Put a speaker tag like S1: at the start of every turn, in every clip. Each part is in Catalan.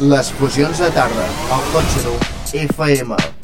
S1: Les fusions de tarda, al cotxe FM.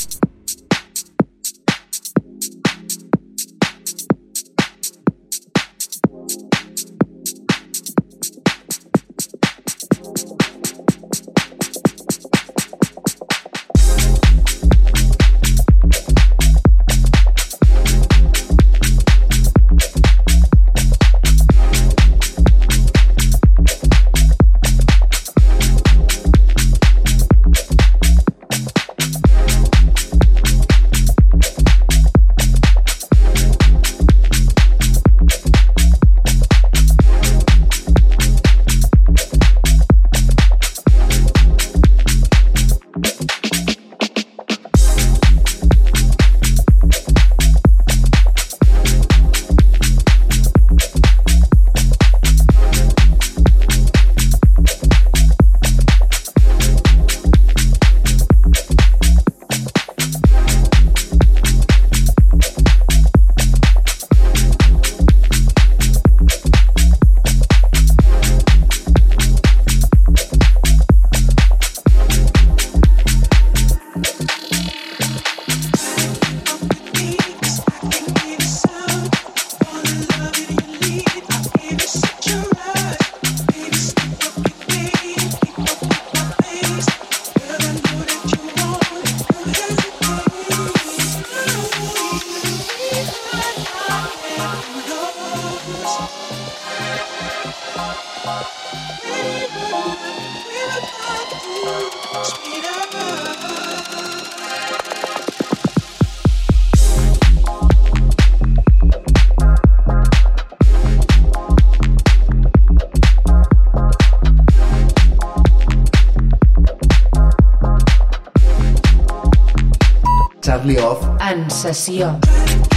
S1: Charlie Off,
S2: En sessió.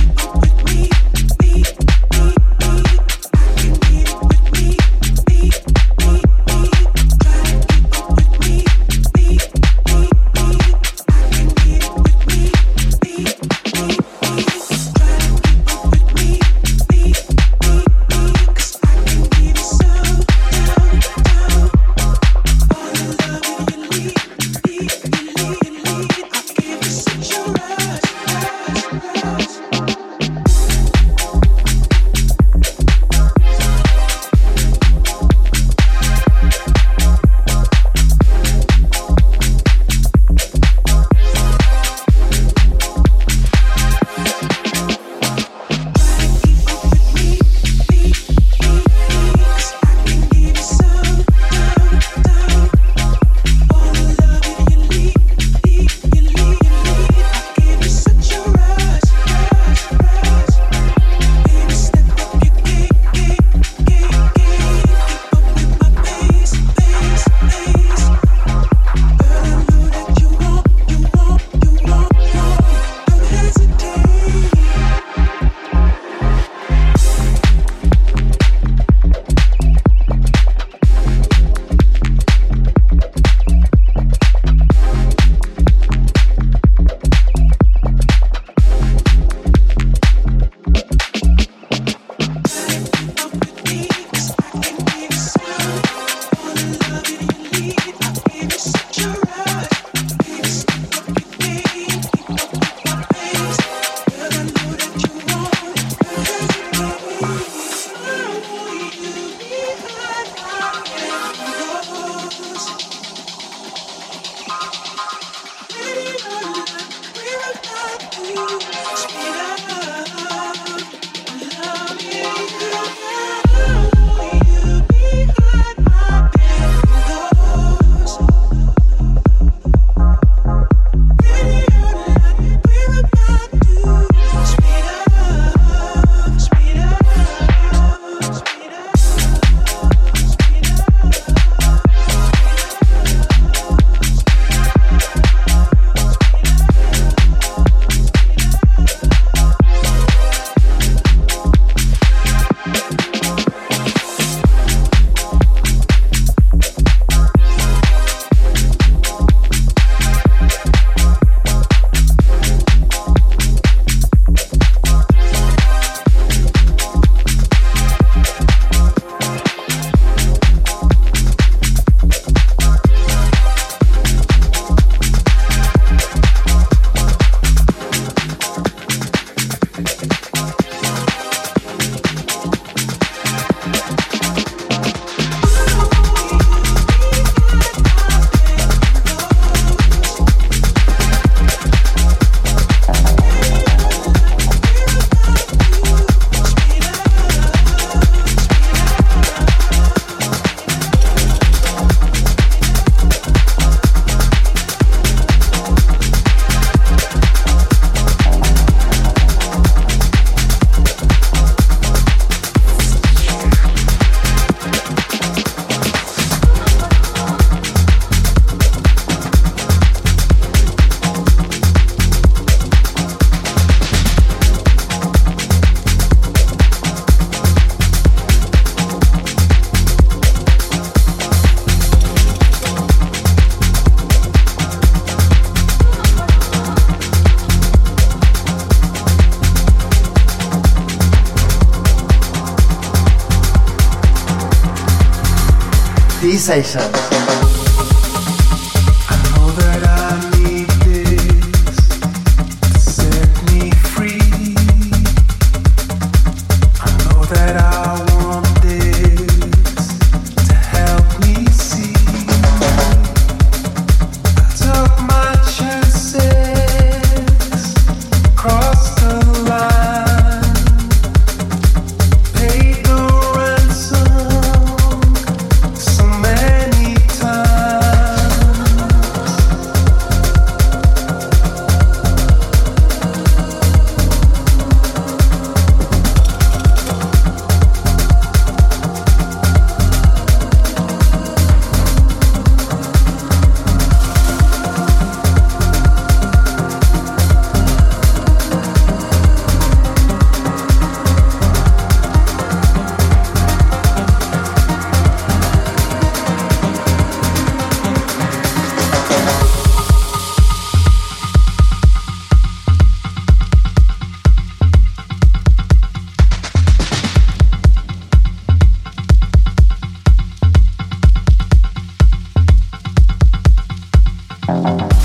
S3: D-Session. Bye.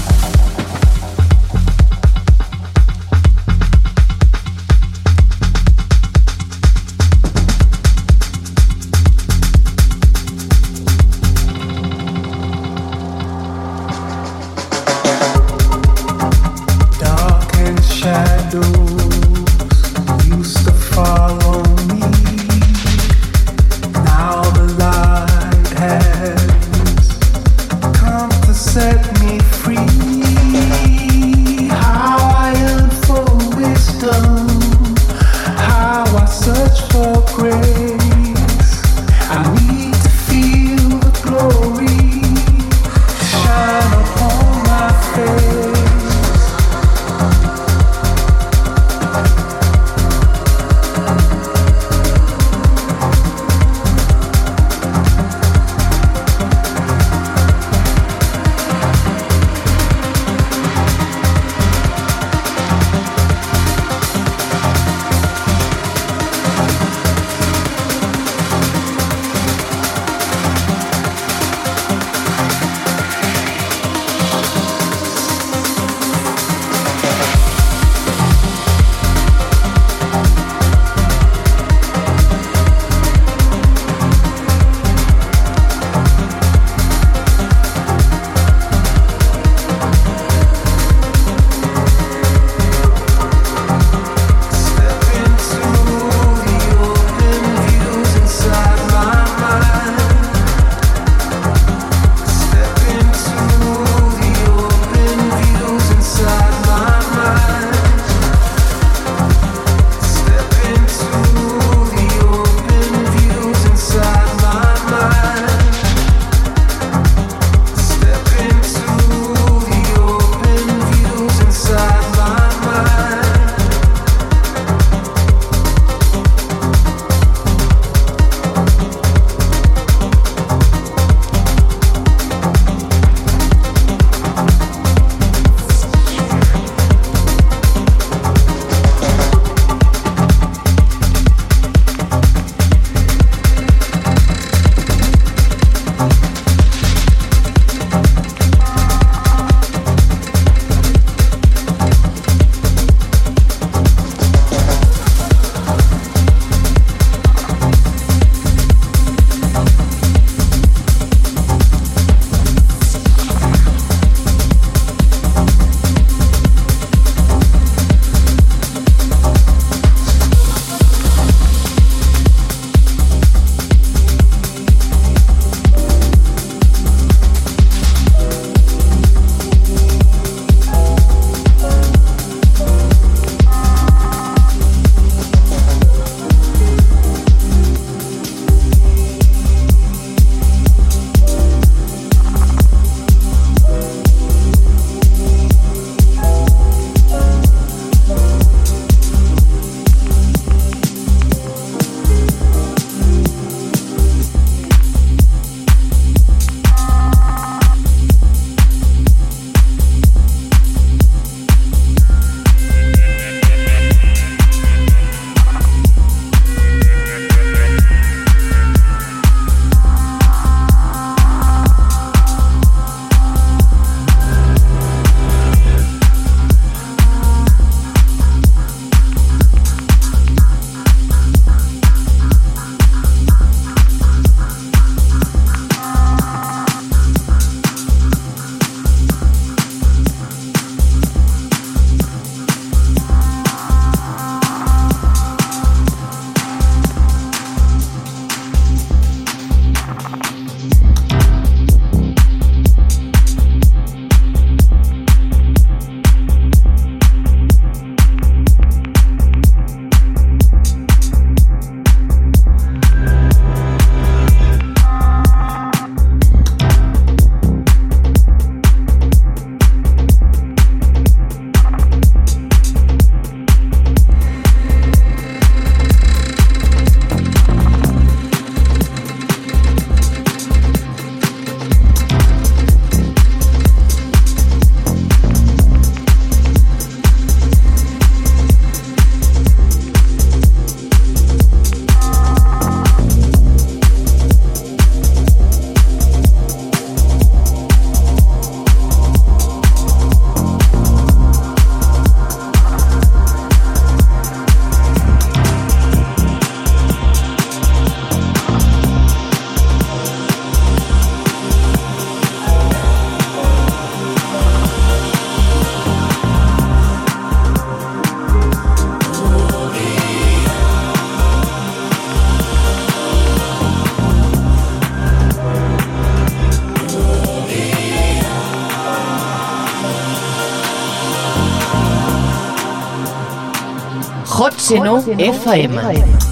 S2: Hot Seno FM.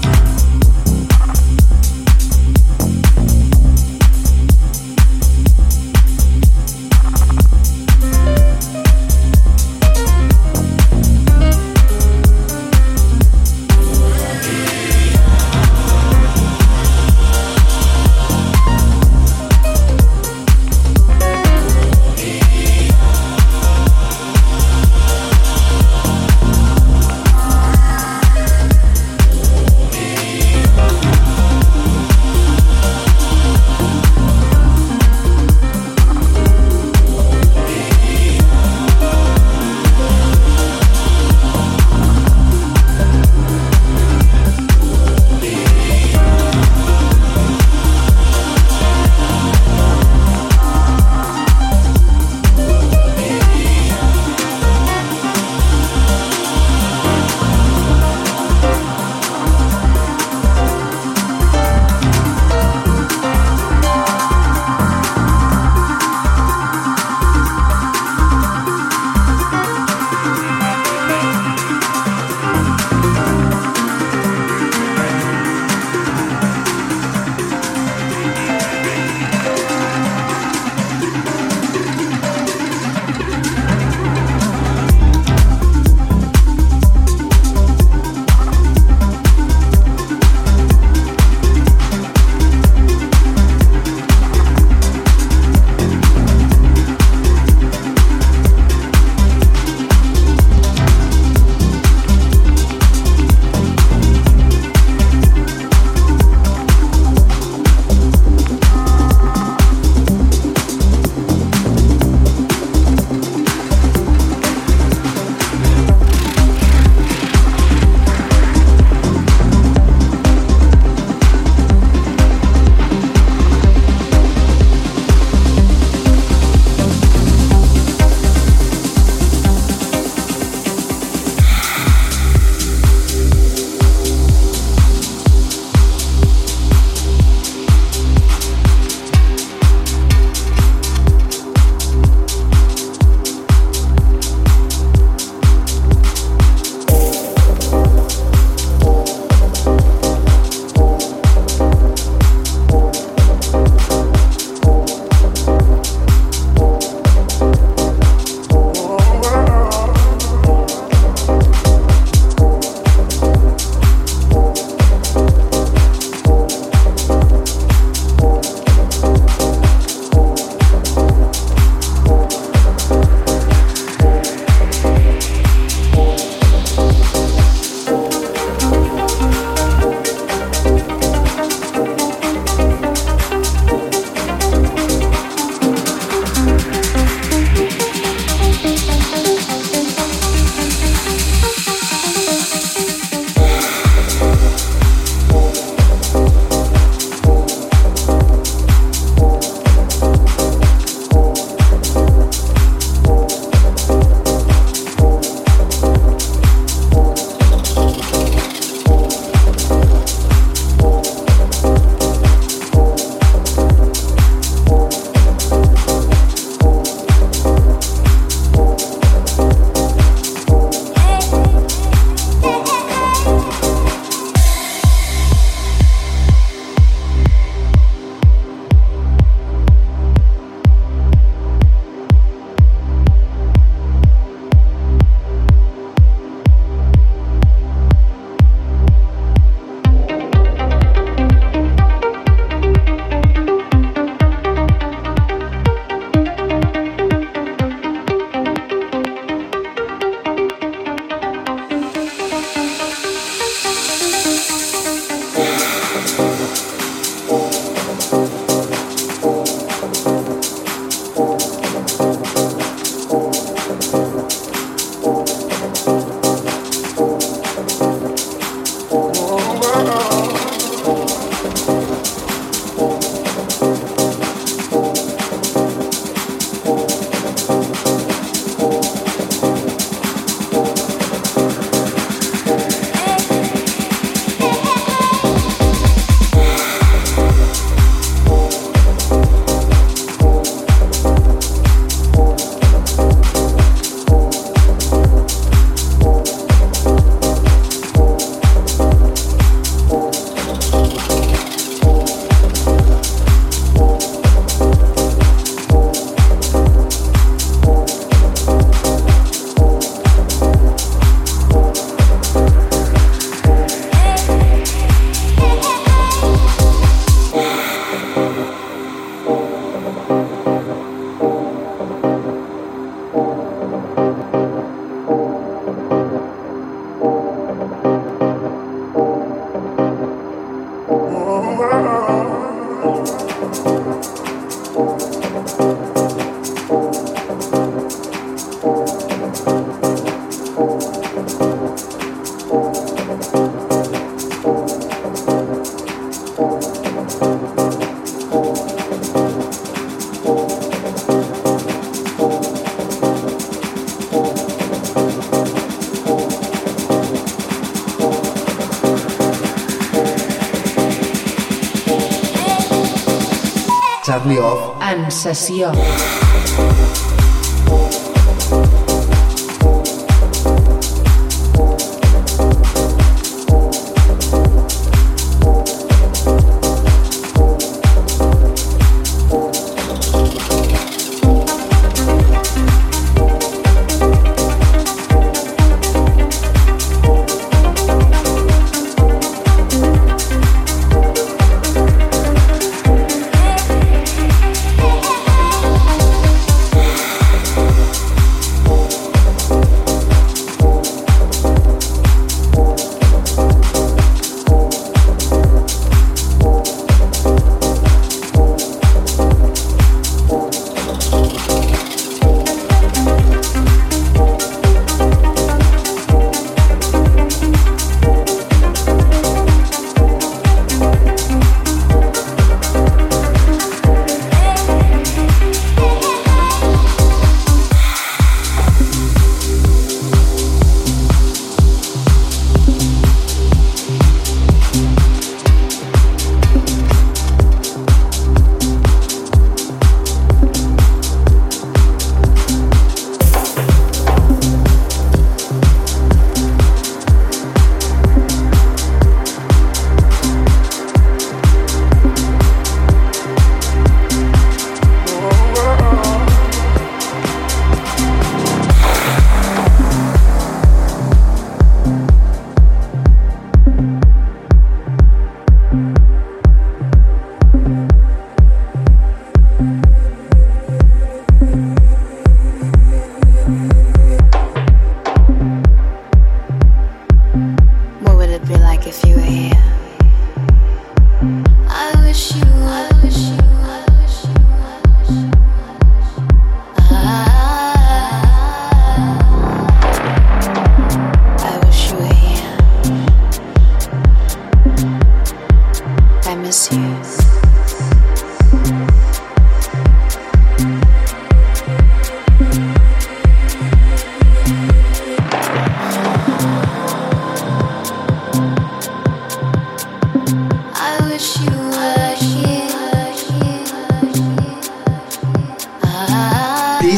S4: Off.
S2: En.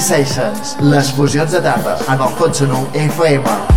S4: Sessions, les fusions de tarda en el cotxe nou FM.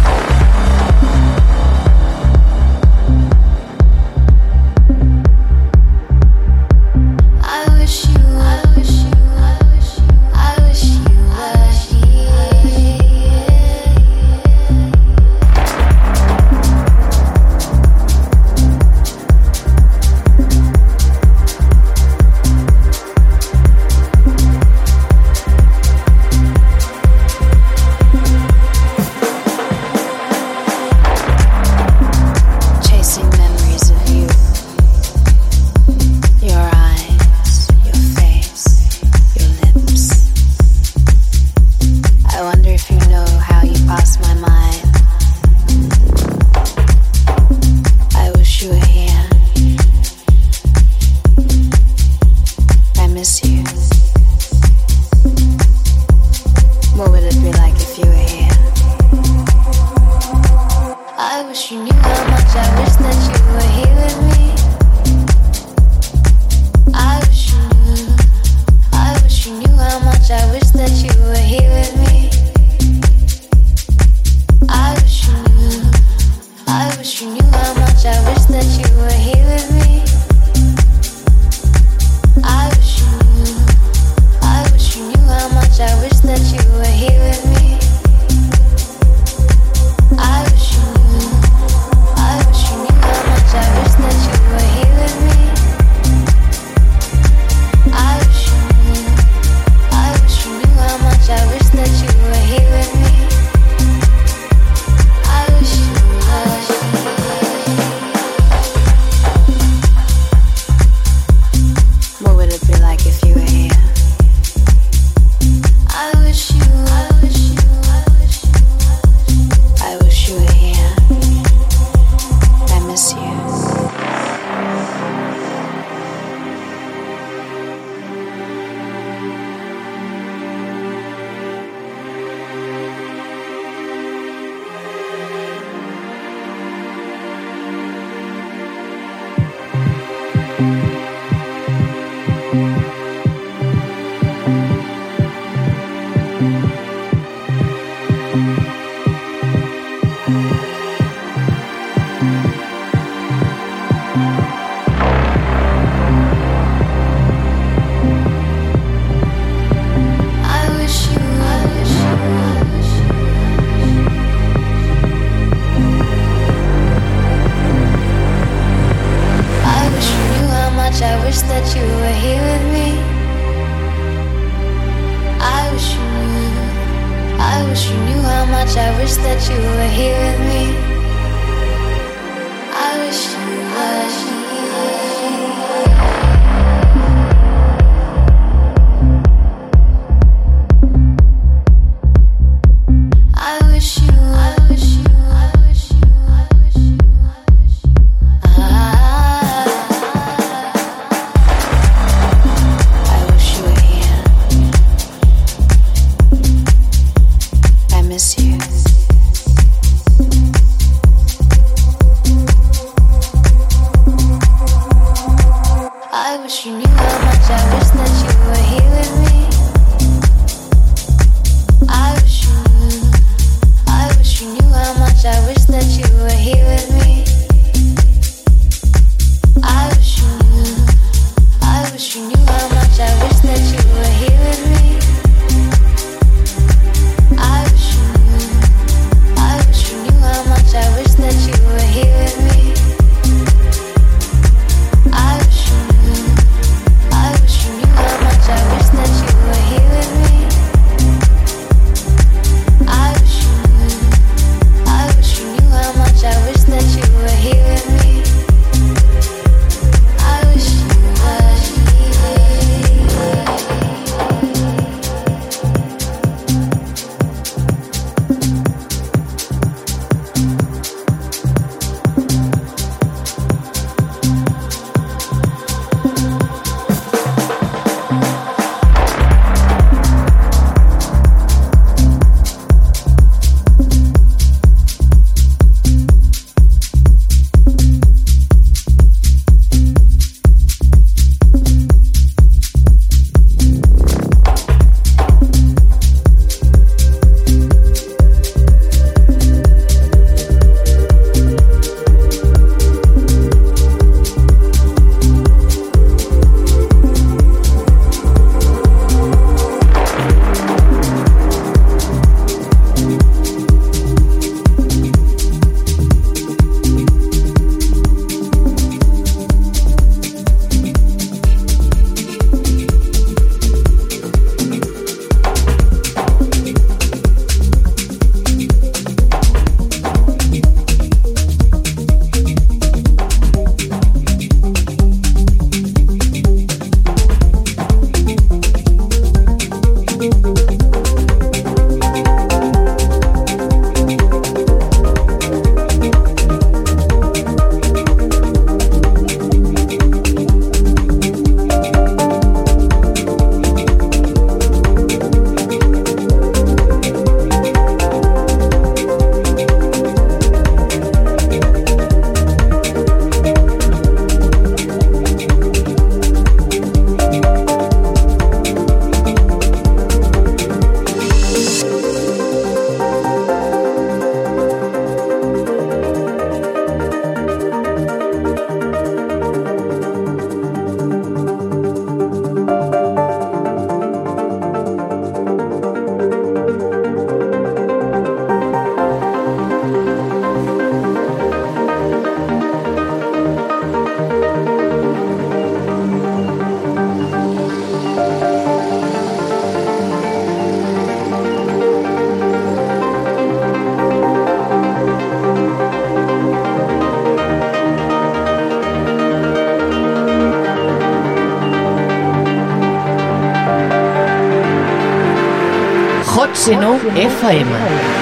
S2: Seno FM.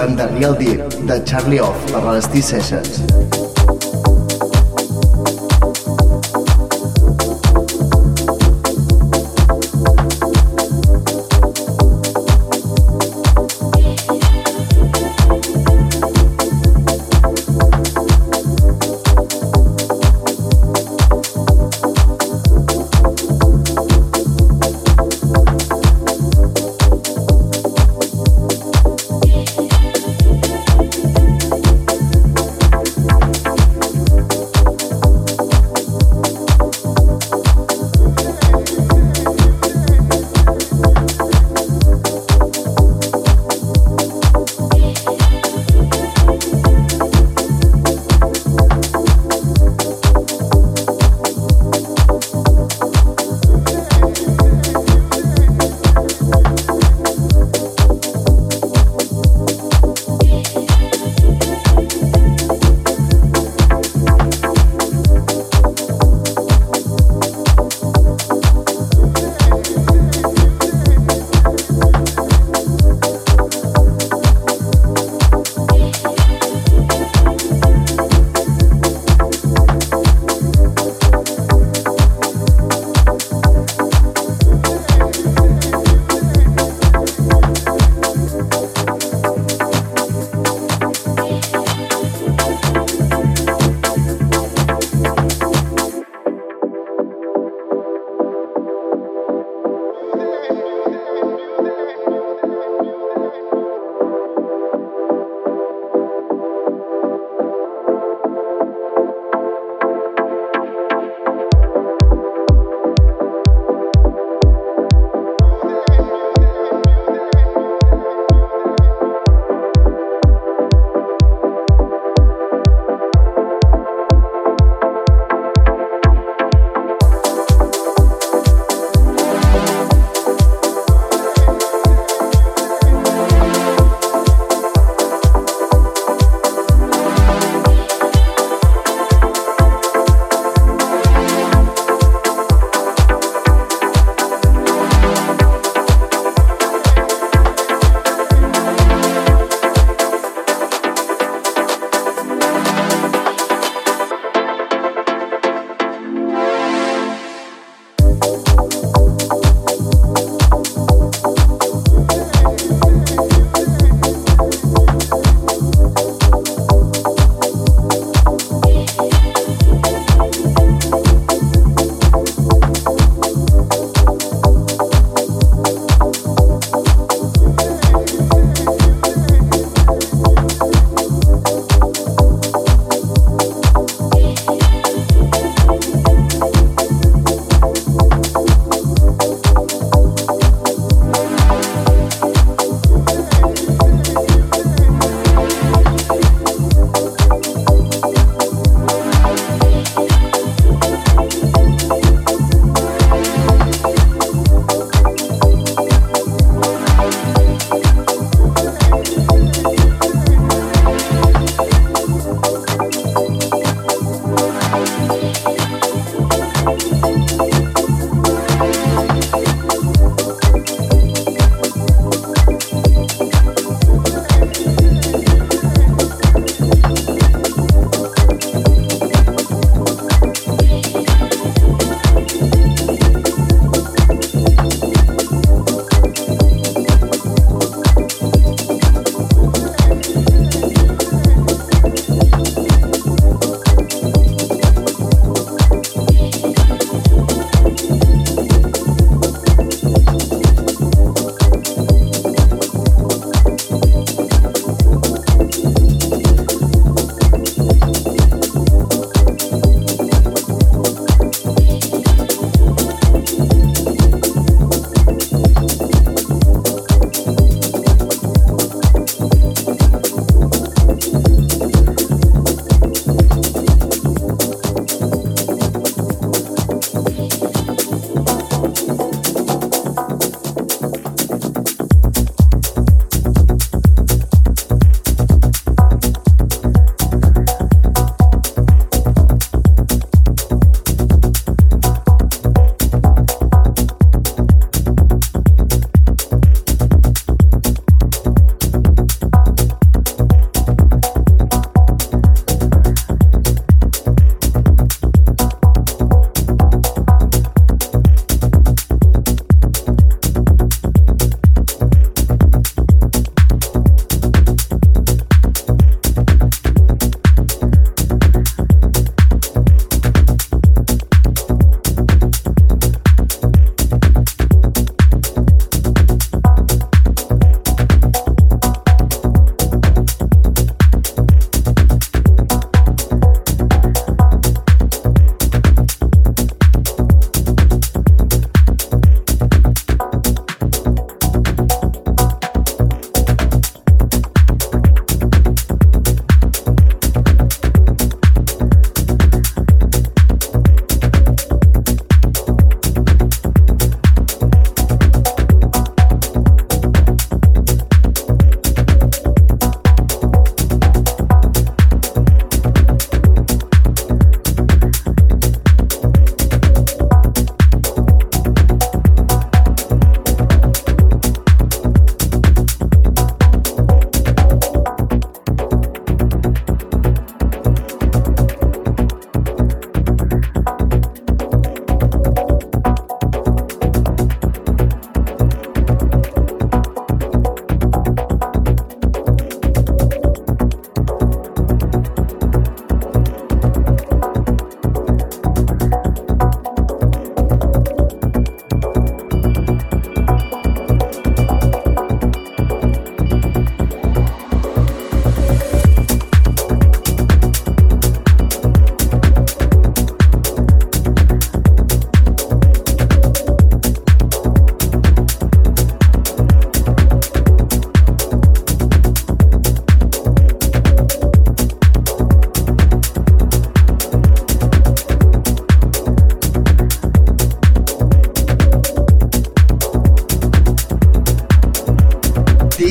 S1: Escoltant The Real Deep de Charlie Off per les T-Sessions.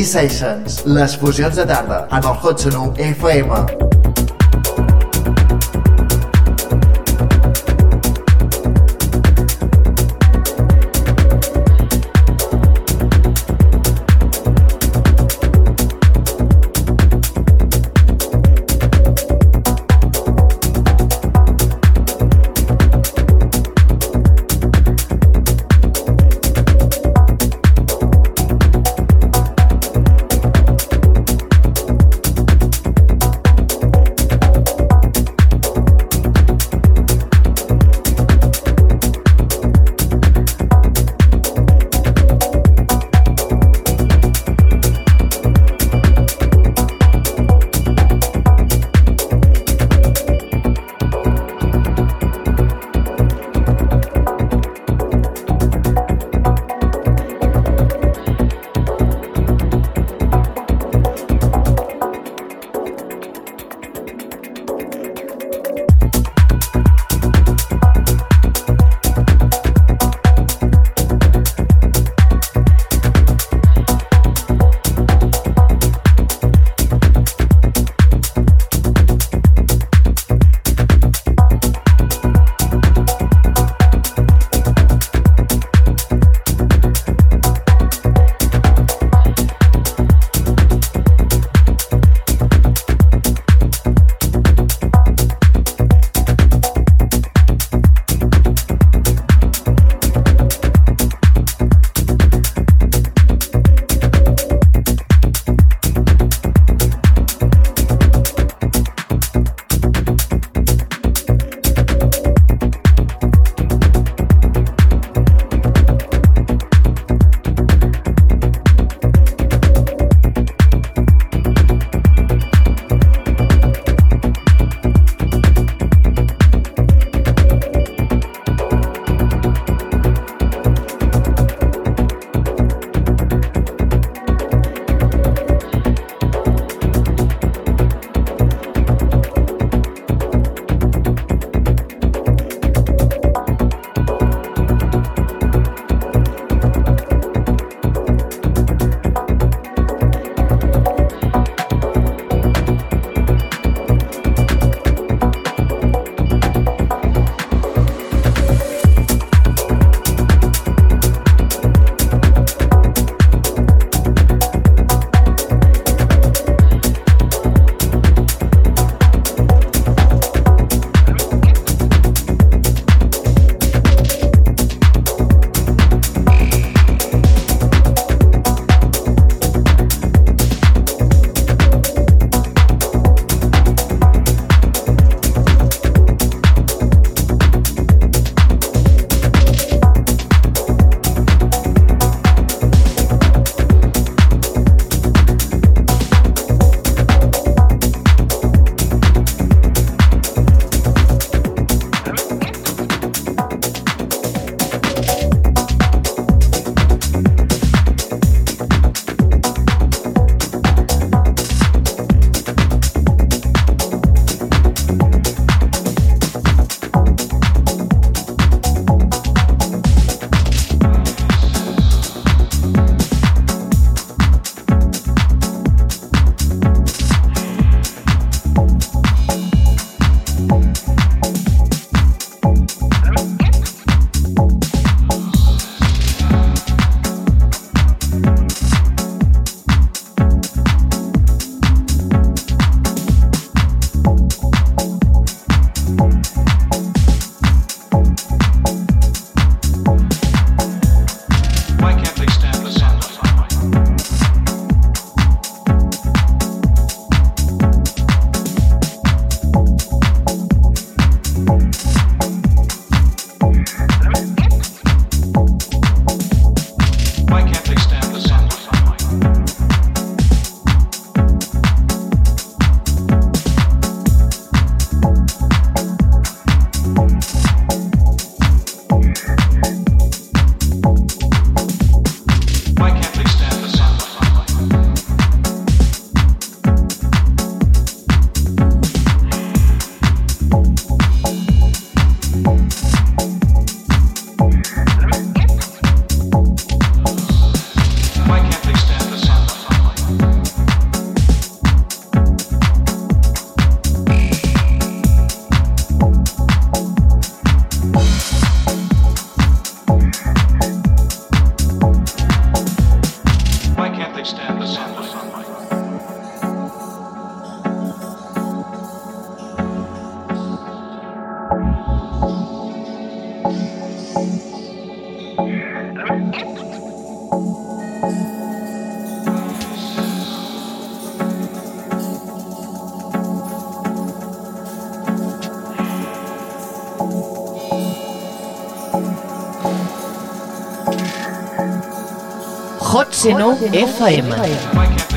S1: T-Sessions, les fusions de tarda en el Hot Sonu FM.
S2: Hot Seno FM.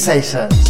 S1: Sessions.